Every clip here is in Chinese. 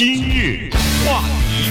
今日话题，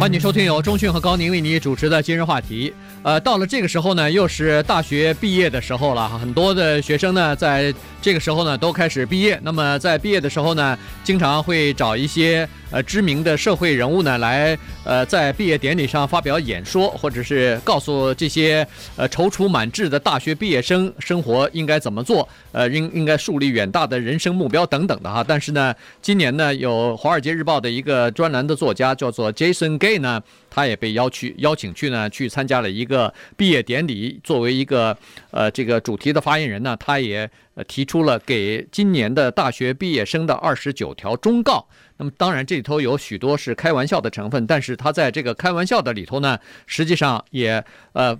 欢迎收听由钟讯和高宁为你主持的今日话题。呃，到了这个时候呢，又是大学毕业的时候了。很多的学生呢，在这个时候呢，都开始毕业。那么在毕业的时候呢，经常会找一些呃知名的社会人物呢，来呃在毕业典礼上发表演说，或者是告诉这些呃踌躇满志的大学毕业生生活应该怎么做，呃应应该树立远大的人生目标等等的哈。但是呢，今年呢，有《华尔街日报》的一个专栏的作家叫做 Jason Gay 呢，他也被邀去邀请去呢，去参加了一个毕业典礼。作为一个呃这个主题的发言人呢，他也提出了给今年的大学毕业生的二十九条忠告。那么当然这里头有许多是开玩笑的成分，但是他在这个开玩笑的里头呢，实际上也呃。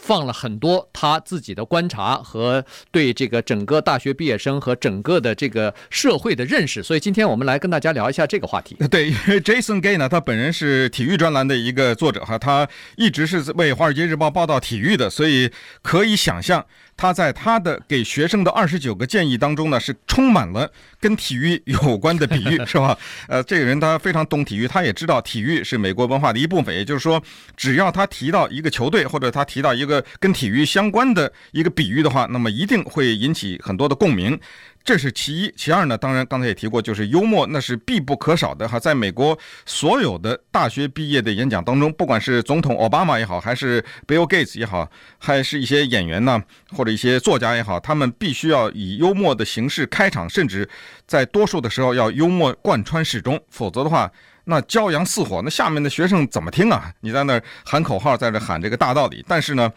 放了很多他自己的观察和对这个整个大学毕业生和整个的这个社会的认识，所以今天我们来跟大家聊一下这个话题。对，因为 Jason Gay 呢，他本人是体育专栏的一个作者哈，他一直是为《华尔街日报》报道体育的，所以可以想象。他在他的给学生的二十九个建议当中呢，是充满了跟体育有关的比喻，是吧？呃，这个人他非常懂体育，他也知道体育是美国文化的一部分。也就是说，只要他提到一个球队，或者他提到一个跟体育相关的一个比喻的话，那么一定会引起很多的共鸣。这是其一，其二呢？当然，刚才也提过，就是幽默，那是必不可少的哈。在美国所有的大学毕业的演讲当中，不管是总统奥巴马也好，还是 Bill Gates 也好，还是一些演员呢，或者一些作家也好，他们必须要以幽默的形式开场，甚至在多数的时候要幽默贯穿始终，否则的话，那骄阳似火，那下面的学生怎么听啊？你在那儿喊口号，在这喊这个大道理，但是呢，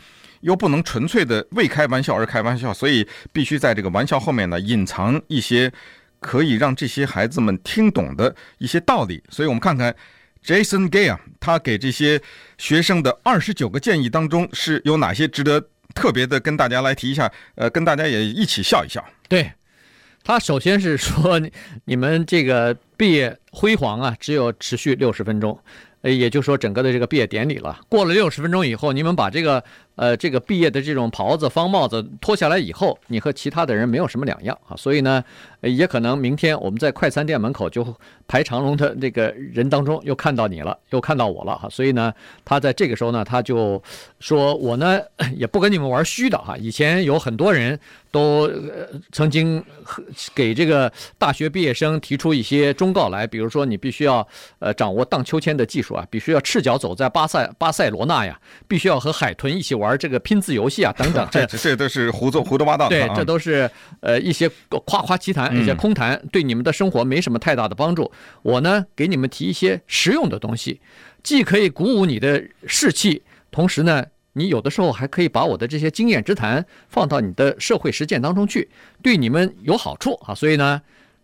又不能纯粹的为开玩笑而开玩笑，所以必须在这个玩笑后面呢，隐藏一些可以让这些孩子们听懂的一些道理。所以我们看看 Jason Gay 啊，他给这些学生的二十九个建议当中是有哪些值得特别的跟大家来提一下，呃，跟大家也一起笑一笑。对，他首先是说，你们这个毕业辉煌啊，只有持续六十分钟，呃，也就是说整个的这个毕业典礼了，过了六十分钟以后，你们把这个。呃，这个毕业的这种袍子、方帽子脱下来以后，你和其他的人没有什么两样啊，所以呢，也可能明天我们在快餐店门口就排长龙的那个人当中又看到你了，又看到我了哈，所以呢，他在这个时候呢，他就说我呢 也不跟你们玩虚的哈，以前有很多人都曾经给这个大学毕业生提出一些忠告来，比如说你必须要呃掌握荡秋千的技术啊，必须要赤脚走在巴塞巴塞罗那呀，必须要和海豚一起玩。玩这个拼字游戏啊，等等，这这都是胡作胡说八道。对，这都是呃一些夸夸其谈，一些空谈，对你们的生活没什么太大的帮助。我呢，给你们提一些实用的东西，既可以鼓舞你的士气，同时呢，你有的时候还可以把我的这些经验之谈放到你的社会实践当中去，对你们有好处啊。所以呢，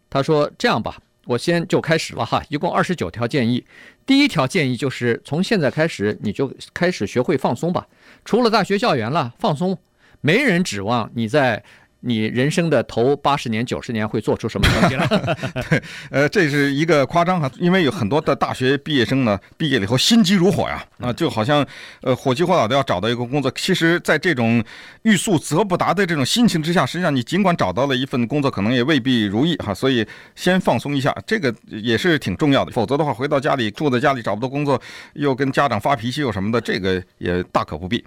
他说这样吧。我先就开始了哈，一共二十九条建议。第一条建议就是从现在开始，你就开始学会放松吧。除了大学校园了，放松，没人指望你在。你人生的头八十年、九十年会做出什么东西来？对，呃，这是一个夸张哈，因为有很多的大学毕业生呢，毕业了以后心急如火呀，啊，就好像呃火急火燎的要找到一个工作。其实，在这种欲速则不达的这种心情之下，实际上你尽管找到了一份工作，可能也未必如意哈。所以先放松一下，这个也是挺重要的。否则的话，回到家里住在家里找不到工作，又跟家长发脾气又什么的，这个也大可不必。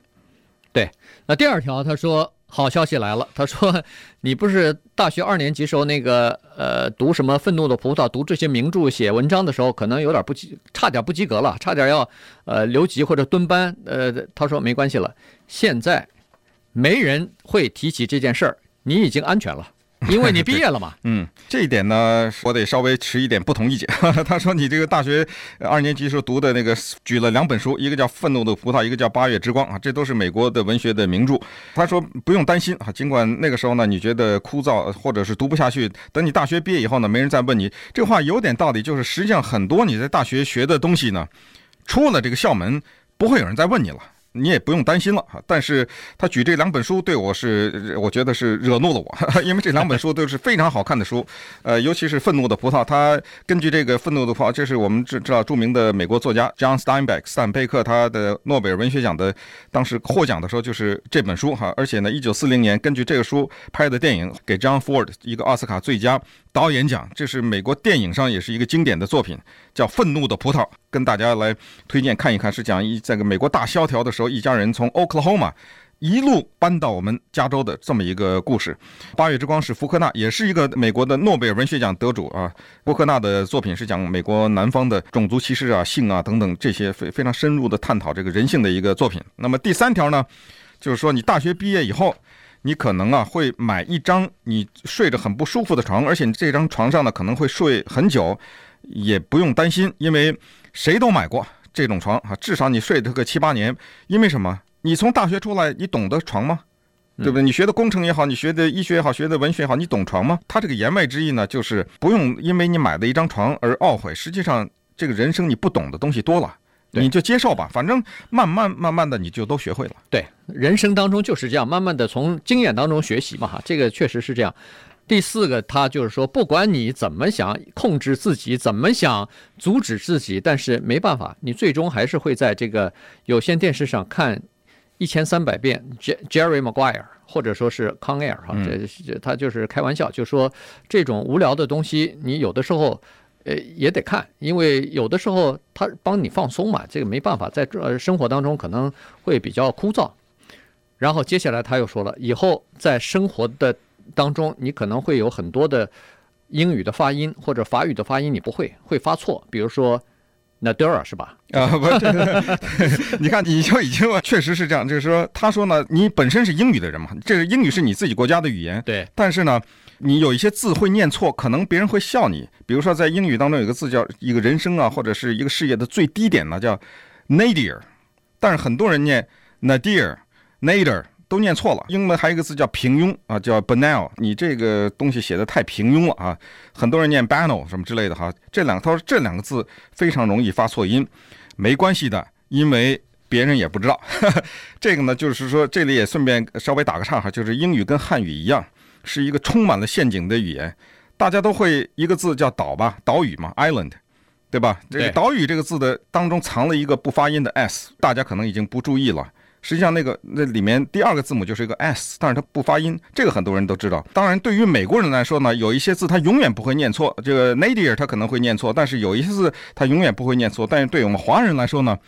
对，那第二条他说。好消息来了，他说：“ 你不是大学二年级时候那个呃读什么《愤怒的葡萄》，读这些名著、写文章的时候，可能有点不及，差点不及格了，差点要呃留级或者蹲班。呃，他说没关系了，现在没人会提起这件事儿，你已经安全了。” 因为你毕业了嘛，嗯，这一点呢，我得稍微持一点不同意见。他说你这个大学二年级时候读的那个，举了两本书，一个叫《愤怒的葡萄》，一个叫《八月之光》啊，这都是美国的文学的名著。他说不用担心啊，尽管那个时候呢，你觉得枯燥或者是读不下去，等你大学毕业以后呢，没人再问你。这话有点道理，就是实际上很多你在大学学的东西呢，出了这个校门，不会有人再问你了。你也不用担心了哈，但是他举这两本书对我是，我觉得是惹怒了我，因为这两本书都是非常好看的书，呃，尤其是《愤怒的葡萄》，他根据这个《愤怒的葡萄》，这是我们知知道著名的美国作家 John Steinbeck 斯坦贝克他的诺贝尔文学奖的当时获奖的时候就是这本书哈，而且呢，一九四零年根据这个书拍的电影给 John Ford 一个奥斯卡最佳导演奖，这是美国电影上也是一个经典的作品，叫《愤怒的葡萄》，跟大家来推荐看一看。是讲一在个美国大萧条的时候，一家人从 Oklahoma。一路搬到我们加州的这么一个故事，《八月之光》是福克纳，也是一个美国的诺贝尔文学奖得主啊。福克纳的作品是讲美国南方的种族歧视啊、性啊等等这些非非常深入的探讨这个人性的一个作品。那么第三条呢，就是说你大学毕业以后，你可能啊会买一张你睡着很不舒服的床，而且你这张床上呢可能会睡很久，也不用担心，因为谁都买过这种床啊，至少你睡这个七八年，因为什么？你从大学出来，你懂得床吗？对不对？你学的工程也好，你学的医学也好，学的文学也好，你懂床吗？他这个言外之意呢，就是不用因为你买的一张床而懊悔。实际上，这个人生你不懂的东西多了，你就接受吧。反正慢慢慢慢的，你就都学会了。对，人生当中就是这样，慢慢的从经验当中学习嘛。哈，这个确实是这样。第四个，他就是说，不管你怎么想控制自己，怎么想阻止自己，但是没办法，你最终还是会在这个有线电视上看。一千三百遍，Jerry Maguire，或者说是 Con Air 哈，这他就是开玩笑，就说这种无聊的东西，你有的时候呃也得看，因为有的时候他帮你放松嘛，这个没办法，在这生活当中可能会比较枯燥。然后接下来他又说了，以后在生活的当中，你可能会有很多的英语的发音或者法语的发音你不会，会发错，比如说。Nadura 是吧？啊，不是，你看，你就已经确实是这样，就是说，他说呢，你本身是英语的人嘛，这个英语是你自己国家的语言，对。但是呢，你有一些字会念错，可能别人会笑你。比如说，在英语当中有个字叫一个人生啊，或者是一个事业的最低点呢，叫 nadir，但是很多人念 nadir，nadir。都念错了，英文还有一个字叫平庸啊，叫 banal。你这个东西写的太平庸了啊，很多人念 banal 什么之类的哈。这两个他说这两个字非常容易发错音，没关系的，因为别人也不知道。这个呢，就是说这里也顺便稍微打个岔哈，就是英语跟汉语一样，是一个充满了陷阱的语言。大家都会一个字叫岛吧，岛屿嘛，island，对吧？这个岛屿这个字的当中藏了一个不发音的 s，大家可能已经不注意了。实际上，那个那里面第二个字母就是一个 s，但是它不发音，这个很多人都知道。当然，对于美国人来说呢，有一些字他永远不会念错。这个 nadir 他可能会念错，但是有一些字他永远不会念错。但是对我们华人来说呢，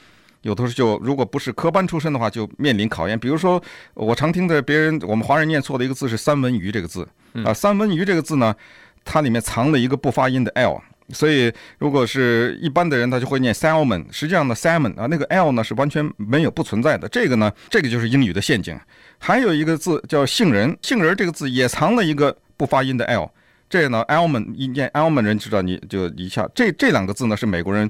有的时候就如果不是科班出身的话，就面临考验。比如说，我常听的别人我们华人念错的一个字是三文鱼这个字啊，三文鱼这个字呢，它里面藏了一个不发音的 l。所以，如果是一般的人，他就会念 salmon。实际上呢，salmon 啊，那个 l 呢是完全没有不存在的。这个呢，这个就是英语的陷阱。还有一个字叫杏仁，杏仁这个字也藏了一个不发音的 l。这呢，almond 一念 almond 人知道你就一下。这这两个字呢是美国人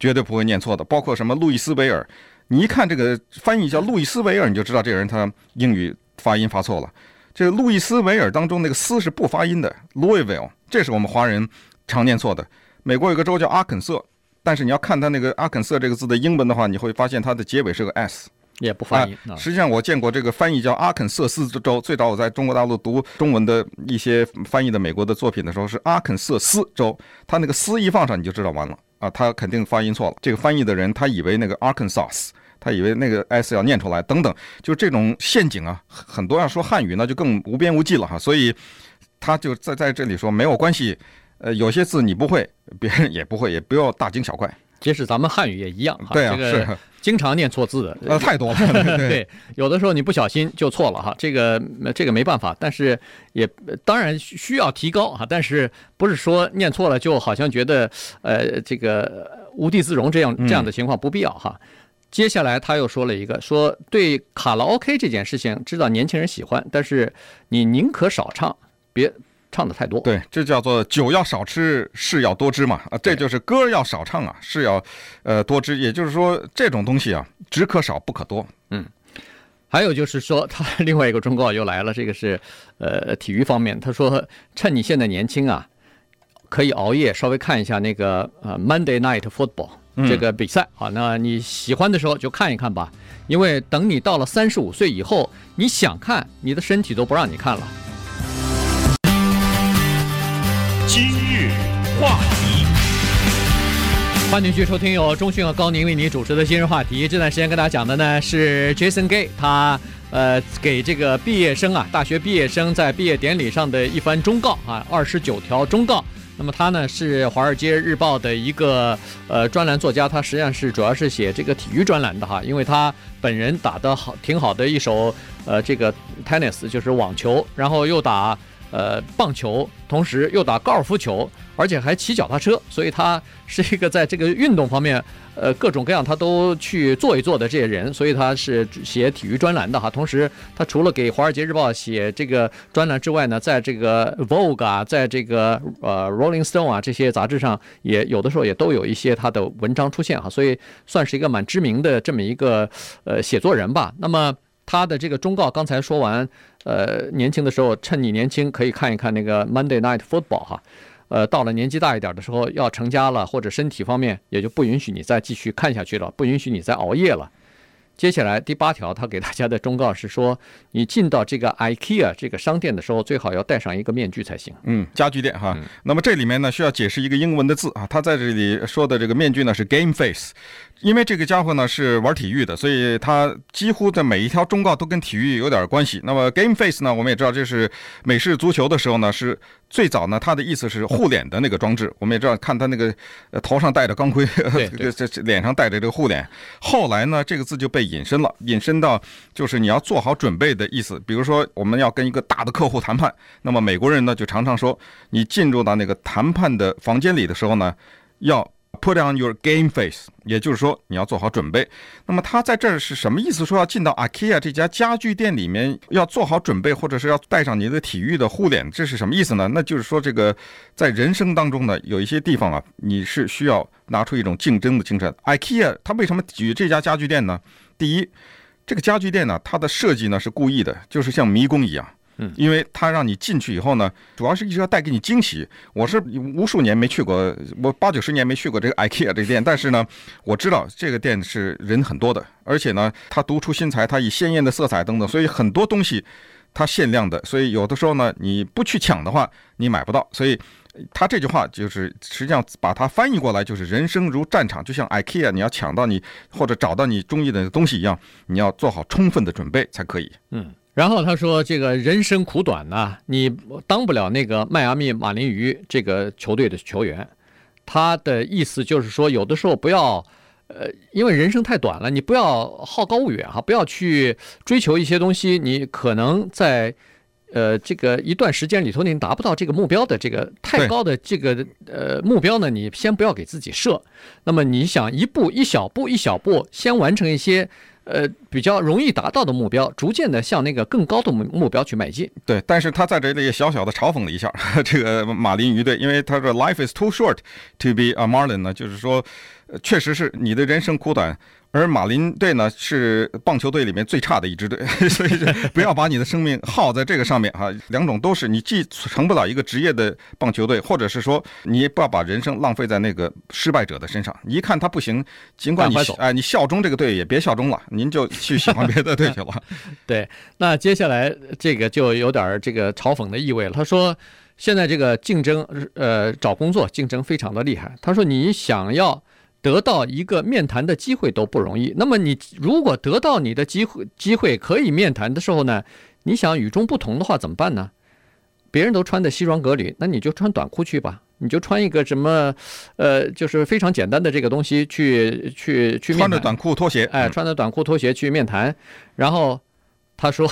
绝对不会念错的。包括什么路易斯维尔，你一看这个翻译叫路易斯维尔，你就知道这个人他英语发音发错了。这个路易斯维尔当中那个斯是不发音的，Louisville，这是我们华人。常念错的，美国有个州叫阿肯色，但是你要看它那个阿肯色这个字的英文的话，你会发现它的结尾是个 s，也不发音。实际上我见过这个翻译叫阿肯色斯州，最早我在中国大陆读中文的一些翻译的美国的作品的时候是阿肯色斯州，他那个斯一放上你就知道完了啊，他肯定发音错了。这个翻译的人他以为那个 Arkansas，他以为那个 s 要念出来，等等，就这种陷阱啊，很多要说汉语那就更无边无际了哈，所以他就在在这里说没有关系。呃，有些字你不会，别人也不会，也不要大惊小怪。即使咱们汉语也一样哈，对啊，这个经常念错字的，呃，太多了。对，对，有的时候你不小心就错了哈，这个这个没办法，但是也当然需要提高哈，但是不是说念错了就好像觉得呃这个无地自容这样这样的情况不必要哈。嗯、接下来他又说了一个，说对卡拉 OK 这件事情，知道年轻人喜欢，但是你宁可少唱，别。唱的太多，对，这叫做酒要少吃，事要多知嘛啊，这就是歌要少唱啊，事要呃多知，也就是说这种东西啊，只可少不可多。嗯，还有就是说，他另外一个忠告又来了，这个是呃体育方面，他说趁你现在年轻啊，可以熬夜稍微看一下那个呃 Monday Night Football 这个比赛啊，那你喜欢的时候就看一看吧，因为等你到了三十五岁以后，你想看，你的身体都不让你看了。今日话题，欢迎继续收听由中讯和高宁为您主持的今日话题。这段时间跟大家讲的呢是 Jason Gay，他呃，给这个毕业生啊，大学毕业生在毕业典礼上的一番忠告啊，二十九条忠告。那么他呢是《华尔街日报》的一个呃专栏作家，他实际上是主要是写这个体育专栏的哈，因为他本人打得好挺好的一手呃这个 tennis 就是网球，然后又打。呃，棒球，同时又打高尔夫球，而且还骑脚踏车，所以他 是一个在这个运动方面，呃，各种各样他都去做一做的这些人，所以他是写体育专栏的哈。同时，他除了给《华尔街日报》写这个专栏之外呢，在这个 Vogue 啊，在这个呃 Rolling Stone 啊这些杂志上，也有的时候也都有一些他的文章出现哈，所以算是一个蛮知名的这么一个呃写作人吧。那么。他的这个忠告刚才说完，呃，年轻的时候趁你年轻可以看一看那个 Monday Night Football 哈，呃，到了年纪大一点的时候要成家了或者身体方面也就不允许你再继续看下去了，不允许你再熬夜了。接下来第八条，他给大家的忠告是说，你进到这个 IKEA 这个商店的时候，最好要戴上一个面具才行。嗯，家具店哈。那么这里面呢需要解释一个英文的字啊，他在这里说的这个面具呢是 Game Face。因为这个家伙呢是玩体育的，所以他几乎的每一条忠告都跟体育有点关系。那么 Game Face 呢，我们也知道这是美式足球的时候呢，是最早呢，他的意思是护脸的那个装置。我们也知道，看他那个头上戴着钢盔，这个这脸上戴着这个护脸。后来呢，这个字就被引申了，引申到就是你要做好准备的意思。比如说，我们要跟一个大的客户谈判，那么美国人呢就常常说，你进入到那个谈判的房间里的时候呢，要。Put on your game face，也就是说你要做好准备。那么他在这儿是什么意思？说要进到 IKEA 这家家具店里面要做好准备，或者是要带上你的体育的护脸，这是什么意思呢？那就是说这个在人生当中呢，有一些地方啊，你是需要拿出一种竞争的精神。IKEA 它为什么举这家家具店呢？第一，这个家具店呢，它的设计呢是故意的，就是像迷宫一样。嗯，因为他让你进去以后呢，主要是一直要带给你惊喜。我是无数年没去过，我八九十年没去过这个 IKEA 这个店，但是呢，我知道这个店是人很多的，而且呢，它独出心裁，它以鲜艳的色彩等等，所以很多东西它限量的，所以有的时候呢，你不去抢的话，你买不到。所以他这句话就是实际上把它翻译过来，就是人生如战场，就像 IKEA，你要抢到你或者找到你中意的东西一样，你要做好充分的准备才可以。嗯。然后他说：“这个人生苦短呐，你当不了那个迈阿密马林鱼这个球队的球员。”他的意思就是说，有的时候不要，呃，因为人生太短了，你不要好高骛远哈，不要去追求一些东西，你可能在呃这个一段时间里头你达不到这个目标的这个太高的这个呃目标呢，你先不要给自己设。那么你想一步一小步一小步先完成一些。呃，比较容易达到的目标，逐渐的向那个更高的目目标去迈进。对，但是他在这里也小小的嘲讽了一下 这个马林鱼队，因为他说 “Life is too short to be a Marlin” 呢，就是说，确实是你的人生苦短。而马林队呢，是棒球队里面最差的一支队，所以不要把你的生命耗在这个上面哈。两种都是，你既成不了一个职业的棒球队，或者是说你也不要把人生浪费在那个失败者的身上。你一看他不行，尽管你哎你效忠这个队也别效忠了，您就去喜欢别的队去了。对，那接下来这个就有点这个嘲讽的意味了。他说，现在这个竞争呃找工作竞争非常的厉害。他说你想要。得到一个面谈的机会都不容易。那么你如果得到你的机会，机会可以面谈的时候呢，你想与众不同的话怎么办呢？别人都穿的西装革履，那你就穿短裤去吧。你就穿一个什么，呃，就是非常简单的这个东西去去去面谈。穿着短裤拖鞋，哎，穿着短裤拖鞋去面谈。然后他说，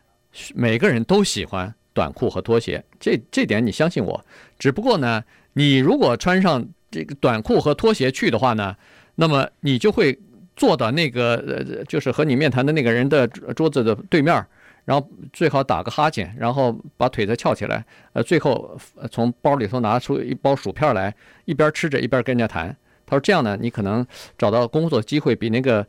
每个人都喜欢短裤和拖鞋，这这点你相信我。只不过呢，你如果穿上。这个短裤和拖鞋去的话呢，那么你就会坐到那个呃，就是和你面谈的那个人的桌子的对面，然后最好打个哈欠，然后把腿再翘起来，呃，最后从包里头拿出一包薯片来，一边吃着一边跟人家谈。他说这样呢，你可能找到工作机会比那个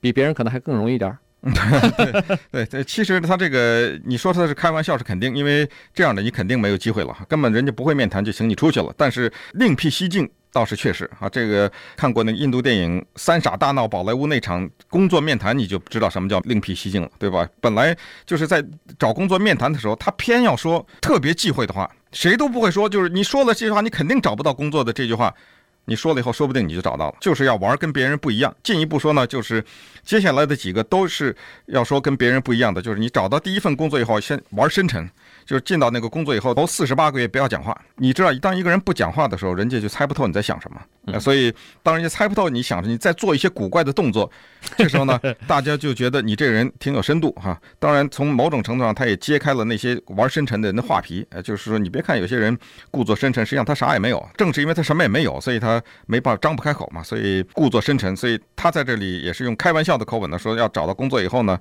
比别人可能还更容易一点。对对，其实他这个你说他是开玩笑是肯定，因为这样的你肯定没有机会了，根本人家不会面谈就请你出去了。但是另辟蹊径。倒是确实啊，这个看过那个印度电影《三傻大闹宝莱坞》那场工作面谈，你就知道什么叫另辟蹊径了，对吧？本来就是在找工作面谈的时候，他偏要说特别忌讳的话，谁都不会说，就是你说了这句话，你肯定找不到工作的这句话，你说了以后，说不定你就找到了。就是要玩跟别人不一样。进一步说呢，就是接下来的几个都是要说跟别人不一样的，就是你找到第一份工作以后，先玩深沉。就是进到那个工作以后，头四十八个月不要讲话。你知道，当一个人不讲话的时候，人家就猜不透你在想什么。所以，当人家猜不透你想着你在做一些古怪的动作，这时候呢，大家就觉得你这个人挺有深度哈。当然，从某种程度上，他也揭开了那些玩深沉的人的画皮。呃，就是说，你别看有些人故作深沉，实际上他啥也没有。正是因为他什么也没有，所以他没办法张不开口嘛。所以故作深沉。所以他在这里也是用开玩笑的口吻呢，说要找到工作以后呢。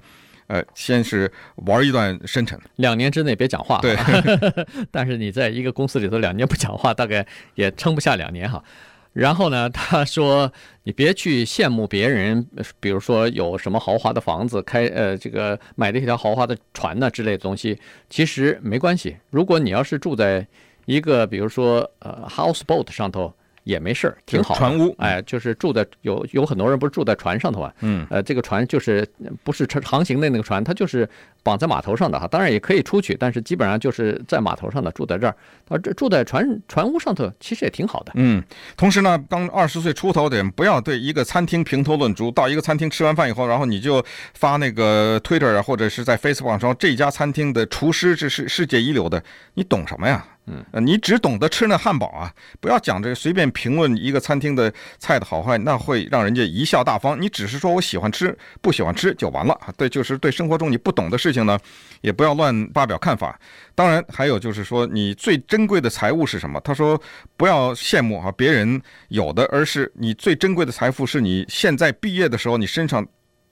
呃，先是玩一段深沉，两年之内别讲话。对，但是你在一个公司里头两年不讲话，大概也撑不下两年哈。然后呢，他说你别去羡慕别人，比如说有什么豪华的房子，开呃这个买了一条豪华的船呢之类的东西，其实没关系。如果你要是住在一个比如说呃 houseboat 上头。也没事儿，挺好。船屋，哎，就是住在有有很多人不是住在船上头啊。嗯，呃，这个船就是不是航行的那个船，它就是绑在码头上的哈。当然也可以出去，但是基本上就是在码头上的，住在这儿。啊这住在船船屋上头，其实也挺好的。嗯，同时呢，刚二十岁出头的人不要对一个餐厅评头论足。到一个餐厅吃完饭以后，然后你就发那个 Twitter 啊，或者是在 Facebook 上说这家餐厅的厨师这是世界一流的，你懂什么呀？嗯，你只懂得吃那汉堡啊，不要讲这个随便评论一个餐厅的菜的好坏，那会让人家贻笑大方。你只是说我喜欢吃，不喜欢吃就完了。对，就是对生活中你不懂的事情呢，也不要乱发表看法。当然，还有就是说，你最珍贵的财物是什么？他说不要羡慕啊别人有的，而是你最珍贵的财富是你现在毕业的时候你身上、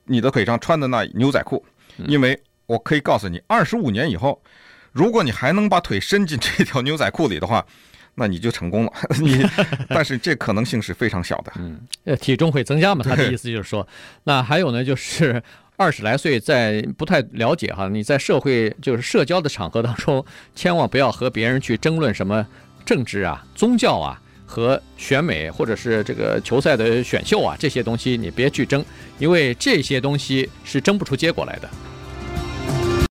你的腿上穿的那牛仔裤，因为我可以告诉你，二十五年以后。如果你还能把腿伸进这条牛仔裤里的话，那你就成功了。你，但是这可能性是非常小的。嗯，呃，体重会增加嘛？他的意思就是说，那还有呢，就是二十来岁在不太了解哈，你在社会就是社交的场合当中，千万不要和别人去争论什么政治啊、宗教啊和选美或者是这个球赛的选秀啊这些东西，你别去争，因为这些东西是争不出结果来的。